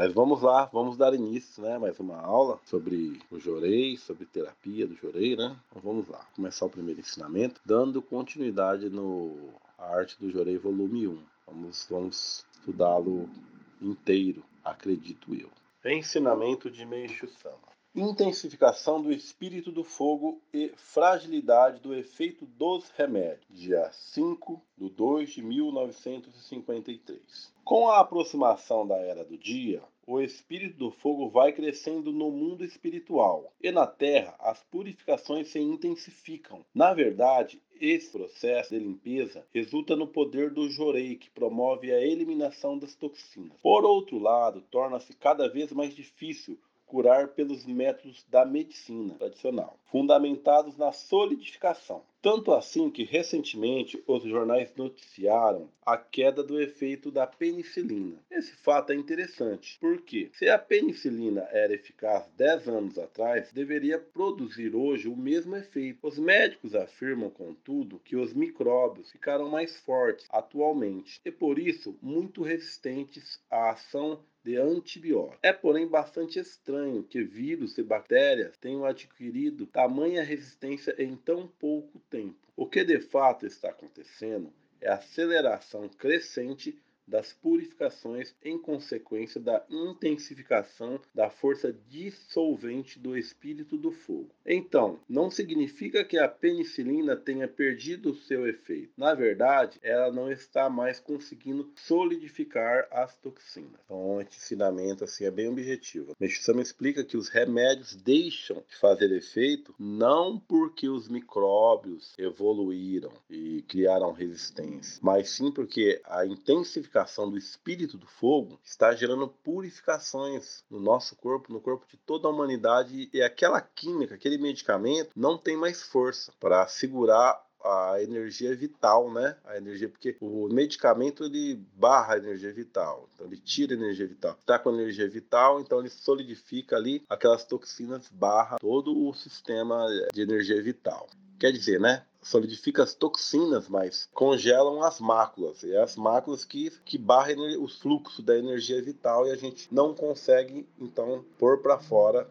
Mas vamos lá, vamos dar início, né? Mais uma aula sobre o Jorei, sobre terapia do Jorei, né? Então vamos lá, começar o primeiro ensinamento, dando continuidade no a arte do Jorei volume 1. Vamos, vamos estudá-lo inteiro, acredito eu. Ensinamento de Meishu Sama intensificação do espírito do fogo e fragilidade do efeito dos remédios, dia 5 de 2 de 1953. Com a aproximação da Era do Dia, o espírito do fogo vai crescendo no mundo espiritual e na Terra as purificações se intensificam. Na verdade, esse processo de limpeza resulta no poder do jorei, que promove a eliminação das toxinas. Por outro lado, torna-se cada vez mais difícil curar pelos métodos da medicina tradicional, fundamentados na solidificação. Tanto assim que recentemente os jornais noticiaram a queda do efeito da penicilina. Esse fato é interessante, porque se a penicilina era eficaz 10 anos atrás, deveria produzir hoje o mesmo efeito. Os médicos afirmam, contudo, que os micróbios ficaram mais fortes atualmente e por isso muito resistentes à ação de antibióticos. É, porém, bastante estranho que vírus e bactérias tenham adquirido tamanha resistência em tão pouco tempo. O que de fato está acontecendo é a aceleração crescente das purificações em consequência da intensificação da força dissolvente do espírito do fogo. Então, não significa que a penicilina tenha perdido seu efeito. Na verdade, ela não está mais conseguindo solidificar as toxinas. Então, esse ensinamento assim é bem objetivo. Meshusama explica que os remédios deixam de fazer efeito não porque os micróbios evoluíram e criaram resistência, mas sim porque a intensificação purificação do espírito do fogo está gerando purificações no nosso corpo, no corpo de toda a humanidade, e aquela química, aquele medicamento não tem mais força para segurar a energia vital, né? A energia, porque o medicamento ele barra a energia vital, então ele tira a energia vital. Está com energia vital, então ele solidifica ali aquelas toxinas, barra todo o sistema de energia vital. Quer dizer, né? Solidifica as toxinas, mas congelam as máculas. E é as máculas que, que barram o fluxo da energia vital e a gente não consegue, então, pôr para fora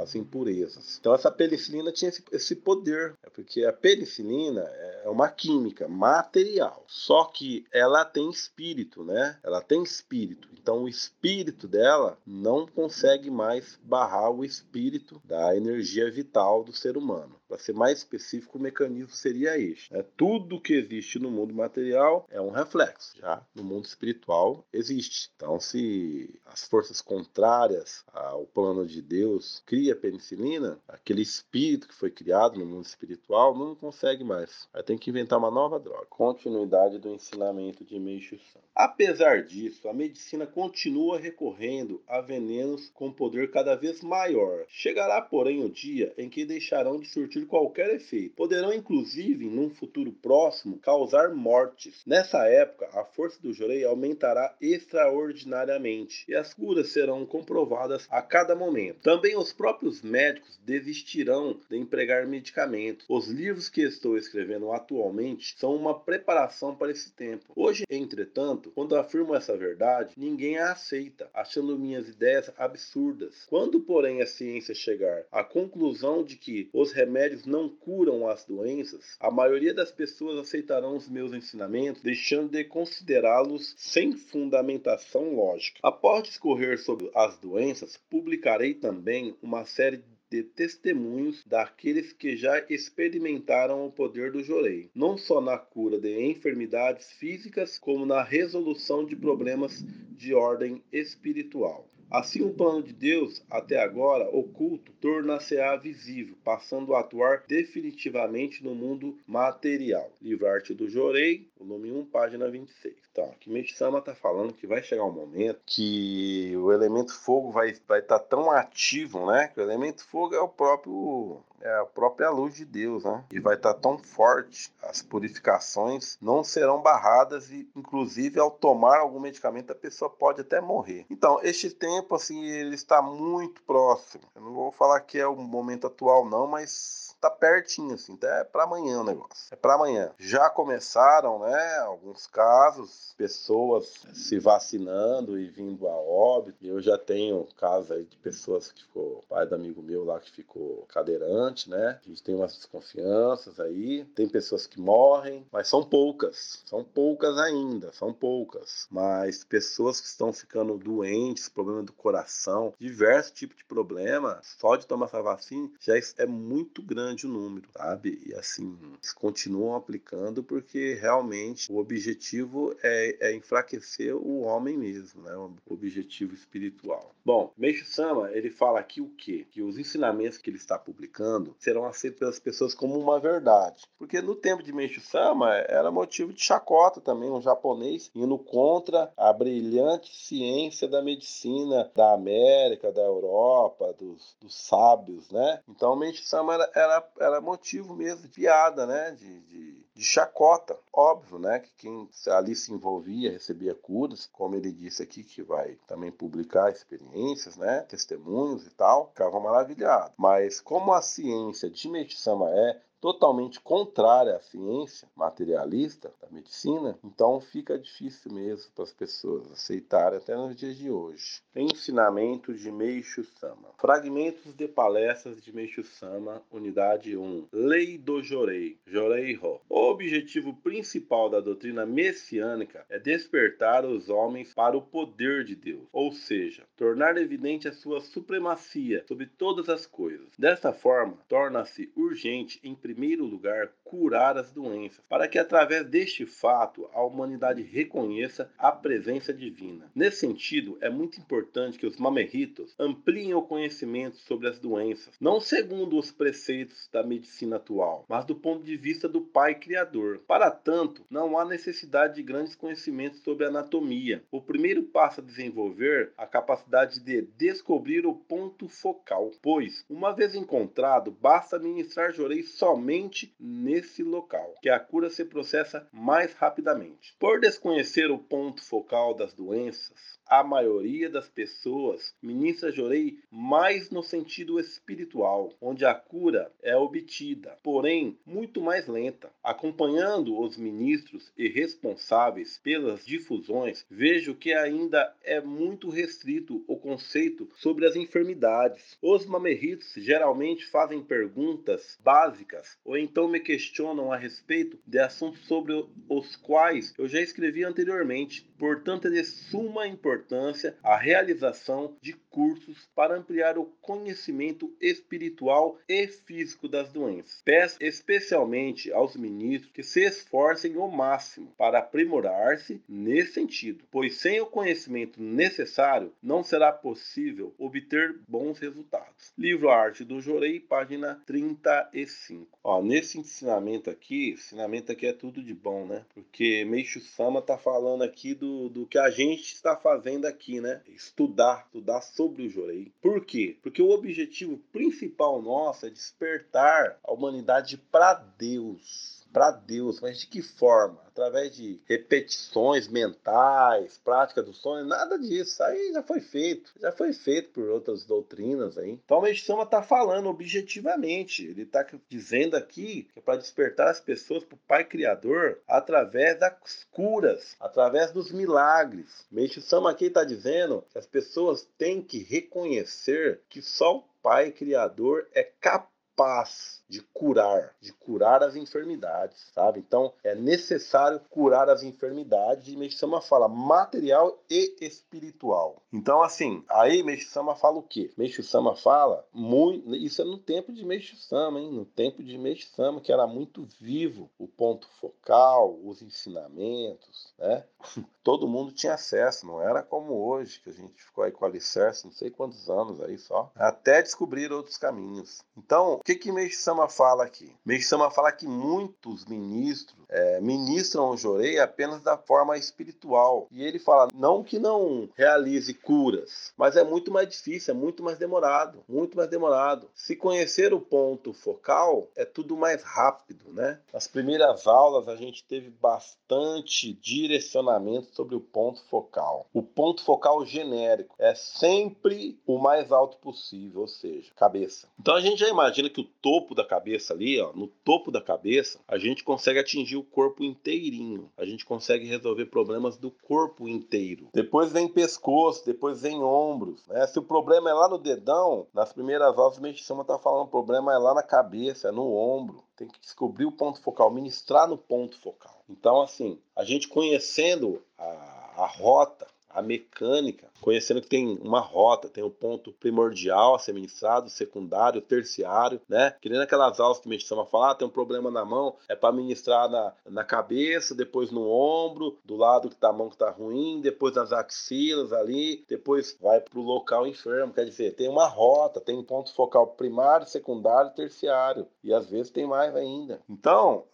as impurezas. Então, essa penicilina tinha esse, esse poder, é porque a penicilina é uma química material, só que ela tem espírito, né? Ela tem espírito. Então, o espírito dela não consegue mais barrar o espírito da energia vital do ser humano. Para ser mais específico, o mecanismo seria este. Né? Tudo que existe no mundo material é um reflexo. Já no mundo espiritual existe. Então, se as forças contrárias ao plano de Deus cria penicilina, aquele espírito que foi criado no mundo espiritual não consegue mais. Aí tem que inventar uma nova droga. Continuidade do ensinamento de Meishu San. Apesar disso, a medicina continua recorrendo a venenos com poder cada vez maior. Chegará, porém, o dia em que deixarão de surtir qualquer efeito. Poderão, inclusive, num futuro próximo, causar mortes. Nessa época, a força do Jorei aumentará extraordinariamente e as curas serão comprovadas a cada momento. Também os próprios médicos desistirão de empregar medicamentos. Os livros que estou escrevendo atualmente são uma preparação para esse tempo. Hoje, entretanto, quando afirmo essa verdade, ninguém a aceita, achando minhas ideias absurdas. Quando, porém, a ciência chegar à conclusão de que os remédios não curam as doenças, a maioria das pessoas aceitarão os meus ensinamentos, deixando de considerá-los sem fundamentação lógica. Após discorrer sobre as doenças, publicarei também uma série de testemunhos daqueles que já experimentaram o poder do Jorei, não só na cura de enfermidades físicas, como na resolução de problemas de ordem espiritual. Assim, o plano de Deus, até agora oculto, torna-se-á visível, passando a atuar definitivamente no mundo material. Livro Arte do Jorei, volume 1, página 26. Então, aqui Meshama está falando que vai chegar um momento que o elemento fogo vai estar vai tá tão ativo, né? Que o elemento fogo é o próprio é a própria luz de Deus, né? E vai estar tá tão forte, as purificações não serão barradas e, inclusive, ao tomar algum medicamento, a pessoa pode até morrer. Então, este tempo, assim, ele está muito próximo. Eu não vou falar que é o momento atual, não, mas tá pertinho, assim, até para amanhã o negócio. É para amanhã. Já começaram, né, alguns casos, pessoas se vacinando e vindo a óbito. Eu já tenho casos aí de pessoas que ficou, pai do amigo meu lá que ficou cadeirante, né? A gente tem umas desconfianças aí. Tem pessoas que morrem, mas são poucas. São poucas ainda, são poucas. Mas pessoas que estão ficando doentes, problema do coração, diversos tipos de problema, só de tomar essa vacina já é muito grande o número, sabe? E assim, eles continuam aplicando porque realmente o objetivo é, é enfraquecer o homem mesmo, né? O objetivo espiritual. Bom, Meixo Sama, ele fala aqui o quê? Que os ensinamentos que ele está publicando serão aceitos pelas pessoas como uma verdade. Porque no tempo de Meixo Sama era motivo de chacota também, um japonês indo contra a brilhante ciência da medicina da América, da Europa, dos, dos sábios, né? Então Meixo Sama era, era, era motivo mesmo de piada, né? de, de de chacota. Óbvio, né, que quem ali se envolvia recebia curas, como ele disse aqui que vai também publicar experiências, né, testemunhos e tal, ficava maravilhado. Mas como a ciência de Meishu-sama é totalmente contrária à ciência materialista da medicina, então fica difícil mesmo para as pessoas aceitarem até nos dias de hoje. Ensinamento de Meishu Sama. Fragmentos de palestras de Meishu Sama, unidade 1. Lei do Jorei, Jorei Ho. O objetivo principal da doutrina messiânica é despertar os homens para o poder de Deus, ou seja, tornar evidente a sua supremacia sobre todas as coisas. Desta forma, torna-se urgente em primeiro lugar, curar as doenças, para que através deste fato a humanidade reconheça a presença divina. Nesse sentido, é muito importante que os mamerritos ampliem o conhecimento sobre as doenças, não segundo os preceitos da medicina atual, mas do ponto de vista do Pai Criador. Para tanto, não há necessidade de grandes conhecimentos sobre anatomia. O primeiro passo a desenvolver a capacidade de descobrir o ponto focal, pois, uma vez encontrado, basta ministrar jorei somente somente nesse local, que a cura se processa mais rapidamente. Por desconhecer o ponto focal das doenças, a maioria das pessoas ministra jorei mais no sentido espiritual, onde a cura é obtida, porém muito mais lenta. Acompanhando os ministros e responsáveis pelas difusões, vejo que ainda é muito restrito o conceito sobre as enfermidades. Os mamerritos geralmente fazem perguntas básicas ou então me questionam a respeito de assuntos sobre os quais eu já escrevi anteriormente. Portanto, é de suma importância a realização de cursos para ampliar o conhecimento espiritual e físico das doenças. Peço especialmente aos ministros que se esforcem ao máximo para aprimorar-se nesse sentido, pois sem o conhecimento necessário não será possível obter bons resultados. Livro Arte do Jorei, página 35. Ó, nesse ensinamento aqui, ensinamento aqui é tudo de bom, né? Porque Meixo Sama está falando aqui do, do que a gente está fazendo aqui, né? Estudar, estudar sobre o Jorei. Por quê? Porque o objetivo principal nosso é despertar a humanidade para Deus para Deus, mas de que forma? Através de repetições mentais, prática do sonho, nada disso. Aí já foi feito, já foi feito por outras doutrinas aí. Então a Sama está falando objetivamente, ele está dizendo aqui que é para despertar as pessoas para o Pai Criador através das curas, através dos milagres. Meixo Sama aqui está dizendo que as pessoas têm que reconhecer que só o Pai Criador é capaz capaz de curar, de curar as enfermidades, sabe? Então é necessário curar as enfermidades e Meixama fala material e espiritual. Então assim, aí Meixama fala o quê? Meixama fala muito, isso é no tempo de Meixama, hein? No tempo de Meixama que era muito vivo o ponto focal, os ensinamentos, né? Todo mundo tinha acesso, não era como hoje que a gente ficou aí com alicerce, não sei quantos anos aí só, até descobrir outros caminhos. Então, que que Sama fala aqui? Meixo Sama fala que muitos ministros é, ministram o jorei apenas da forma espiritual. E ele fala, não que não realize curas, mas é muito mais difícil, é muito mais demorado, muito mais demorado. Se conhecer o ponto focal, é tudo mais rápido, né? Nas primeiras aulas a gente teve bastante direcionamento sobre o ponto focal. O ponto focal genérico é sempre o mais alto possível, ou seja, cabeça. Então a gente já imagina que o topo da cabeça ali, ó, no topo da cabeça, a gente consegue atingir o corpo inteirinho. A gente consegue resolver problemas do corpo inteiro. Depois vem pescoço, depois vem ombros. Né? Se o problema é lá no dedão, nas primeiras aulas o Meixama está falando o problema é lá na cabeça, é no ombro. Tem que descobrir o ponto focal, ministrar no ponto focal. Então, assim, a gente conhecendo a, a rota, a mecânica, conhecendo que tem uma rota, tem um ponto primordial a ser ministrado, secundário, terciário, né? Que nem naquelas aulas que me chama falar, ah, tem um problema na mão, é para ministrar na, na cabeça, depois no ombro, do lado que tá a mão que tá ruim, depois nas axilas ali, depois vai pro local enfermo, quer dizer, tem uma rota, tem um ponto focal primário, secundário, terciário, e às vezes tem mais ainda. Então,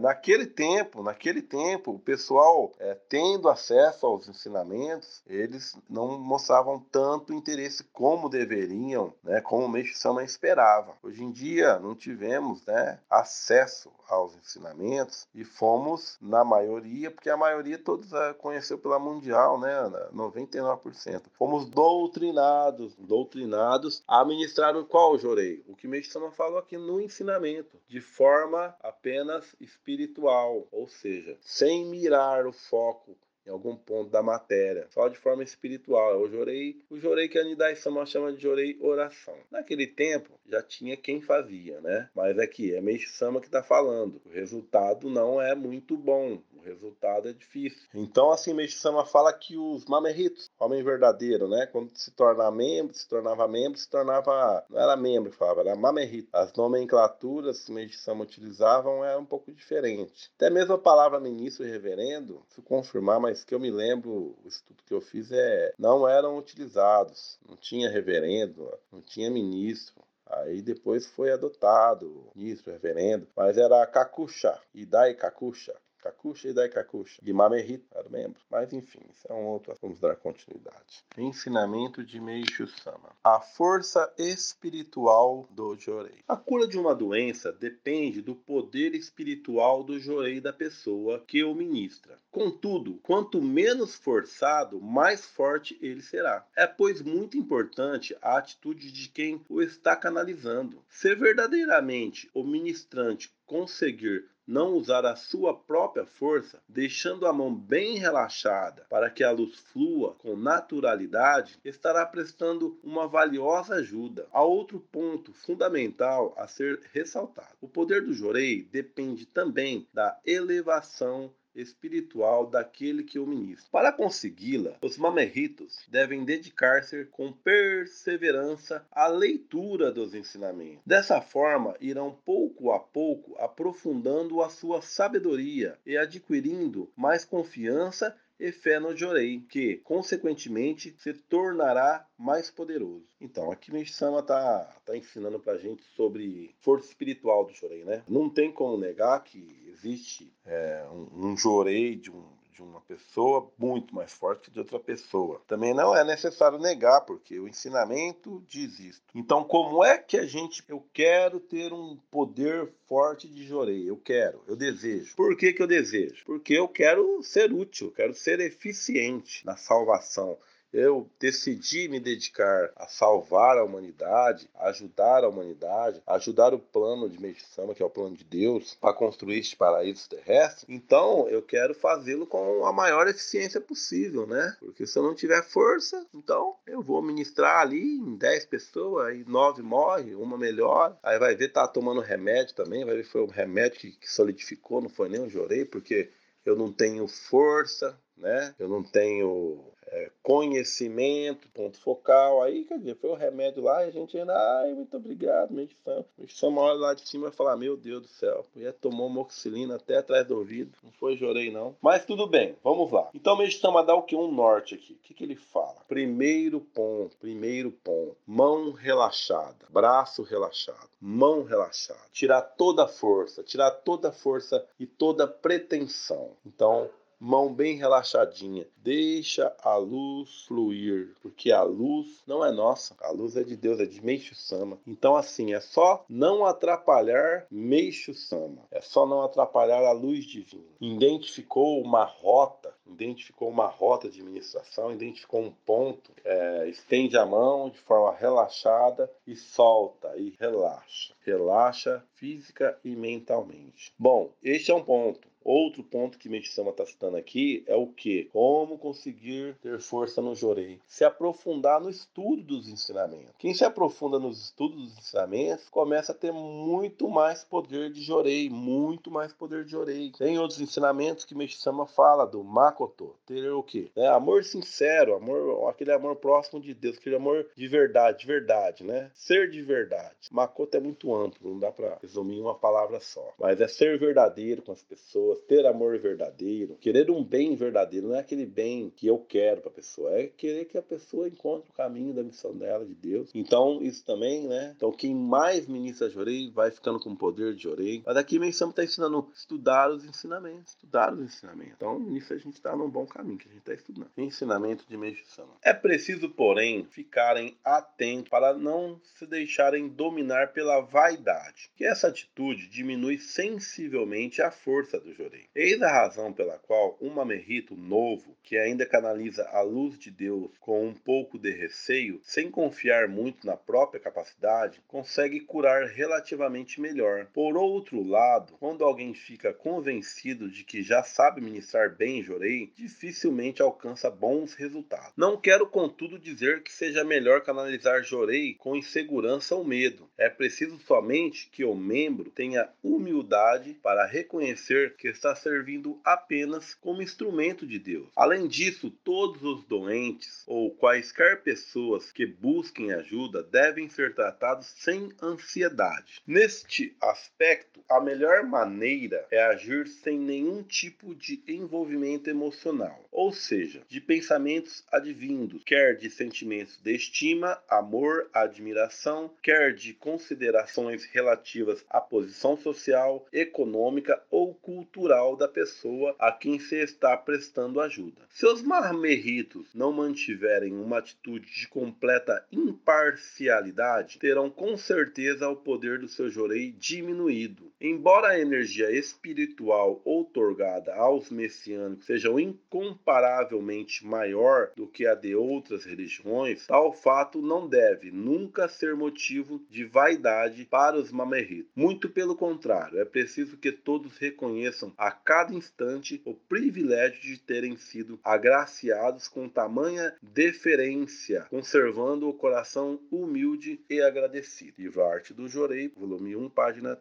naquele tempo, naquele tempo, o pessoal é, tendo acesso aos ensinamentos, eles não mostravam tanto interesse como deveriam, né, como o Meixo Sama esperava. Hoje em dia não tivemos né, acesso aos ensinamentos e fomos, na maioria, porque a maioria todos uh, conheceu pela Mundial, né, 99%. Fomos doutrinados, doutrinados a ministrar o qual, Jorei? O que Meixo Sama falou aqui no ensinamento, de forma apenas espiritual, ou seja, sem mirar o foco em algum ponto da matéria, só de forma espiritual. Eu jorei, o jorei que a Nidai Sama chama de jorei oração. Naquele tempo já tinha quem fazia, né? Mas aqui é Meixo Sama que está falando. O resultado não é muito bom resultado é difícil. Então, assim, Meixo Sama fala que os mamerritos, homem verdadeiro, né? Quando se torna membro, se tornava membro, se tornava. Não era membro, falava, era mamerrito. As nomenclaturas que Meixo Sama utilizavam eram um pouco diferentes. Até mesmo a palavra ministro e reverendo, se confirmar, mas que eu me lembro, o estudo que eu fiz é. Não eram utilizados. Não tinha reverendo, não tinha ministro. Aí depois foi adotado, ministro, reverendo, mas era Kakusha, Idai Kakusha. Kakusha e Daikakusha. De Mamerhita era membro. Mas enfim, isso é um outro. Vamos dar continuidade. Ensinamento de Meishu Sama. A força espiritual do Jorei. A cura de uma doença depende do poder espiritual do Jorei da pessoa que o ministra. Contudo, quanto menos forçado, mais forte ele será. É, pois, muito importante a atitude de quem o está canalizando. Se verdadeiramente o ministrante conseguir não usar a sua própria força, deixando a mão bem relaxada para que a luz flua com naturalidade, estará prestando uma valiosa ajuda. Há outro ponto fundamental a ser ressaltado: o poder do Jorei depende também da elevação espiritual daquele que o ministra. Para consegui-la, os mamerritos devem dedicar-se com perseverança à leitura dos ensinamentos. Dessa forma, irão pouco a pouco aprofundando a sua sabedoria e adquirindo mais confiança e fé no Jorei, que, consequentemente, se tornará mais poderoso. Então, aqui o Sama está tá ensinando para a gente sobre força espiritual do Jorei, né? Não tem como negar que existe é, um, um Jorei de um de uma pessoa muito mais forte que de outra pessoa. Também não é necessário negar, porque o ensinamento diz isso. Então, como é que a gente. Eu quero ter um poder forte de Jorei. Eu quero, eu desejo. Por que, que eu desejo? Porque eu quero ser útil, eu quero ser eficiente na salvação eu decidi me dedicar a salvar a humanidade, ajudar a humanidade, ajudar o plano de Meisama, que é o plano de Deus, para construir este paraíso terrestre, então eu quero fazê-lo com a maior eficiência possível, né? Porque se eu não tiver força, então eu vou ministrar ali em 10 pessoas, aí 9 morrem, uma melhor, aí vai ver, tá tomando remédio também, vai ver foi o remédio que, que solidificou, não foi nem o jorei, porque eu não tenho força, né? Eu não tenho é, conhecimento, ponto focal. Aí, quer dizer, foi o remédio lá e a gente ainda, ai, muito obrigado, medição. Medição, uma hora lá de cima vai falar, meu Deus do céu, ia tomou moxilina até atrás do ouvido. Não foi, chorei não. Mas tudo bem, vamos lá. Então, meditamos dá o que? Um norte aqui. O que, que ele fala? Primeiro ponto, primeiro ponto. Mão relaxada, braço relaxado, mão relaxada. Tirar toda a força, tirar toda a força e toda a pretensão. Então, mão bem relaxadinha. Deixa a luz fluir, porque a luz não é nossa, a luz é de Deus, é de Meixo Sama. Então, assim, é só não atrapalhar Meixo Sama, é só não atrapalhar a luz divina. Identificou uma rota, identificou uma rota de administração, identificou um ponto, é, estende a mão de forma relaxada e solta e relaxa. Relaxa física e mentalmente. Bom, este é um ponto. Outro ponto que Meshama está citando aqui é o que? Como conseguir ter força no jorei. Se aprofundar no estudo dos ensinamentos. Quem se aprofunda nos estudos dos ensinamentos começa a ter muito mais poder de jorei, muito mais poder de jorei. Tem outros ensinamentos que Meshama fala do Makoto, ter o que? É, amor sincero, amor, aquele amor próximo de Deus, aquele amor de verdade, de verdade, né? Ser de verdade. Makoto é muito amplo, não dá para resumir em uma palavra só. Mas é ser verdadeiro com as pessoas ter amor verdadeiro, querer um bem verdadeiro, não é aquele bem que eu quero para a pessoa, é querer que a pessoa encontre o caminho da missão dela, de Deus. Então, isso também, né? Então, quem mais ministra Jorei vai ficando com o poder de Jorei. Mas aqui Mensama está ensinando estudar os ensinamentos, estudar os ensinamentos. Então, nisso a gente está num bom caminho, que a gente está estudando. Ensinamento de Meishu-sama. É preciso, porém, ficarem atentos para não se deixarem dominar pela vaidade, que essa atitude diminui sensivelmente a força do Jorei. Eis a razão pela qual um mamerrito novo, que ainda canaliza a luz de Deus com um pouco de receio, sem confiar muito na própria capacidade, consegue curar relativamente melhor. Por outro lado, quando alguém fica convencido de que já sabe ministrar bem Jorei, dificilmente alcança bons resultados. Não quero, contudo, dizer que seja melhor canalizar Jorei com insegurança ou medo. É preciso somente que o membro tenha humildade para reconhecer que está servindo apenas como instrumento de Deus. Além disso, todos os doentes ou quaisquer pessoas que busquem ajuda devem ser tratados sem ansiedade. Neste aspecto, a melhor maneira é agir sem nenhum tipo de envolvimento emocional, ou seja, de pensamentos advindos, quer de sentimentos de estima, amor, admiração, quer de considerações relativas à posição social, econômica ou cultural cultural da pessoa a quem se está prestando ajuda. Se os marmerritos não mantiverem uma atitude de completa imparcialidade, terão com certeza o poder do seu jorei diminuído. Embora a energia espiritual outorgada aos messiânicos seja incomparavelmente maior do que a de outras religiões, tal fato não deve nunca ser motivo de vaidade para os mamerritos. Muito pelo contrário, é preciso que todos reconheçam a cada instante o privilégio de terem sido agraciados com tamanha deferência, conservando o coração humilde e agradecido. Livro Arte do Jorei, volume 1, página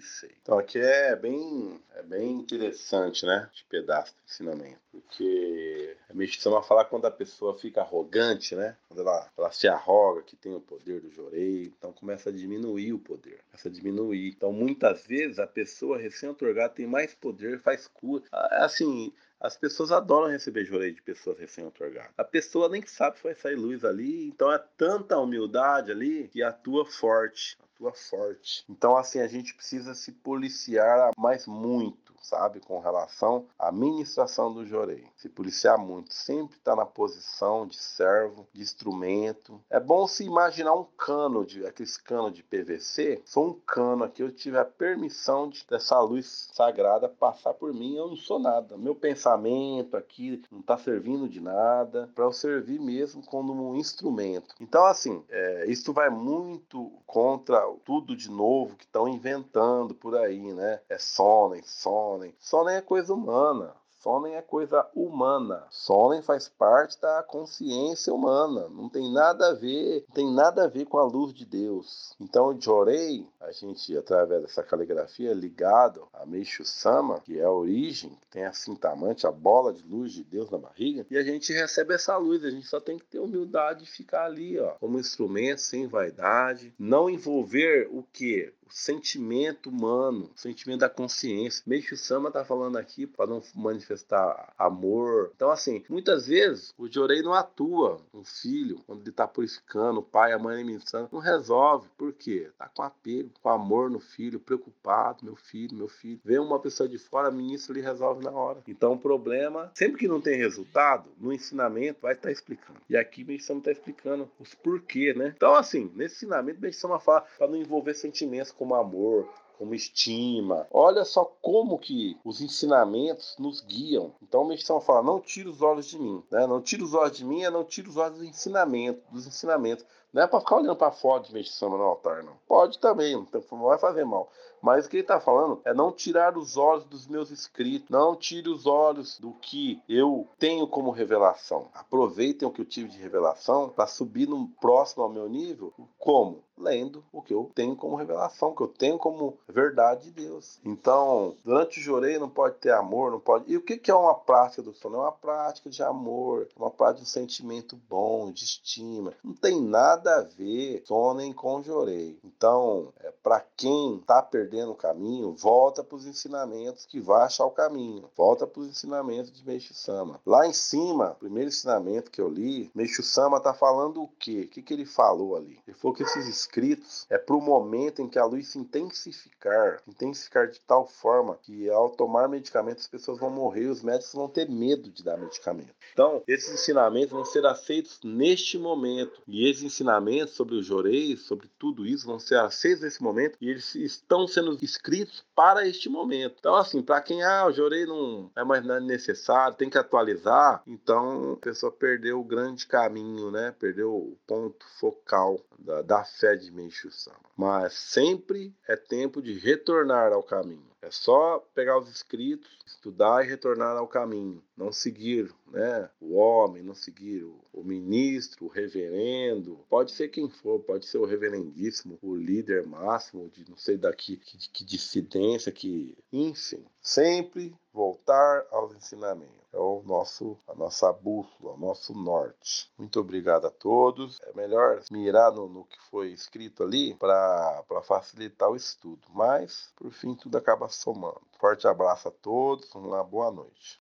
36. Então aqui é bem, é bem interessante, né? Esse pedaço do ensinamento. Porque a meditação fala quando a pessoa fica arrogante, né? Quando ela, ela se arroga que tem o poder do Jorei, então começa a diminuir o poder, começa a diminuir. Então muitas vezes a pessoa recém-otorgada tem mais poder, faz cura. Assim, as pessoas adoram receber jorei de pessoas recém-otorgadas. A pessoa nem sabe se vai sair luz ali, então é tanta humildade ali que atua forte, atua forte. Então, assim, a gente precisa se policiar mais muito sabe, com relação à ministração do jorei. Se policiar muito, sempre está na posição de servo, de instrumento. É bom se imaginar um cano, de aqueles cano de PVC. Sou um cano aqui, eu tive a permissão de dessa luz sagrada passar por mim, eu não sou nada. Meu pensamento aqui não está servindo de nada, para eu servir mesmo como um instrumento. Então, assim, é, isso vai muito contra tudo de novo que estão inventando por aí, né? É sonem, sonem Sonem. Sonem é coisa humana. Sonem é coisa humana. Sonem faz parte da consciência humana. Não tem nada a ver, tem nada a ver com a luz de Deus. Então, Jorei, a gente, através dessa caligrafia, ligado a Meixo Sama, que é a origem, que tem a cintamante, a bola de luz de Deus na barriga, e a gente recebe essa luz. A gente só tem que ter humildade de ficar ali, ó, como instrumento, sem vaidade, não envolver o que? O sentimento humano, o sentimento da consciência. Meixo Sama tá falando aqui para não manifestar amor. Então, assim, muitas vezes o Jorei não atua um filho quando ele tá purificando, o pai, a mãe alimentando, não resolve. Por quê? Tá com apego, com amor no filho, preocupado, meu filho, meu filho. Vem uma pessoa de fora, ministro, ele resolve na hora. Então, o problema, sempre que não tem resultado, no ensinamento vai estar tá explicando. E aqui Meixo Sama tá explicando os porquê, né? Então, assim, nesse ensinamento, Meixo Sama fala para não envolver sentimentos como amor, como estima. Olha só como que os ensinamentos nos guiam. Então o Meixão fala: não tire os olhos de mim, né? Não tire os olhos de mim, é não tire os olhos do ensinamento, dos ensinamentos. Não é para ficar olhando para foto de Meixão no altar, não. Pode também, não vai fazer mal. Mas o que ele está falando é não tirar os olhos dos meus escritos, não tire os olhos do que eu tenho como revelação. Aproveitem o que eu tive de revelação para subir no próximo ao meu nível. Como? Lendo o que eu tenho como revelação, o que eu tenho como verdade de Deus. Então, durante o jorei não pode ter amor, não pode. E o que é uma prática do sono? É uma prática de amor, uma prática de um sentimento bom, de estima. Não tem nada a ver sono com jorei. Então, é, para quem está perdendo o caminho, volta para os ensinamentos que vai achar o caminho. Volta para os ensinamentos de Meixo Sama. Lá em cima, o primeiro ensinamento que eu li, Meixo Sama está falando o quê? O que, que ele falou ali? Ele falou que esses escritos é para o momento em que a luz se intensificar, intensificar de tal forma que ao tomar medicamento as pessoas vão morrer os médicos vão ter medo de dar medicamento. Então, esses ensinamentos vão ser aceitos neste momento. E esses ensinamentos sobre os joreis, sobre tudo isso, vão ser aceitos nesse momento e eles estão sendo sendo escritos para este momento. Então, assim, para quem, ah, o Jorei não é mais necessário, tem que atualizar, então a pessoa perdeu o grande caminho, né? Perdeu o ponto focal da, da fé de Meishu Sama. Mas sempre é tempo de retornar ao caminho. É só pegar os escritos, estudar e retornar ao caminho. Não seguir né, o homem, não seguir o, o, ministro, o reverendo. Pode ser quem for, pode ser o reverendíssimo, o líder máximo de não sei daqui, que, que dissidência, que. Enfim. Sempre voltar aos ensinamentos. É o nosso, a nossa bússola, o nosso norte. Muito obrigado a todos. É melhor mirar no, no que foi escrito ali para facilitar o estudo. Mas, por fim, tudo acaba somando. Forte abraço a todos, uma boa noite.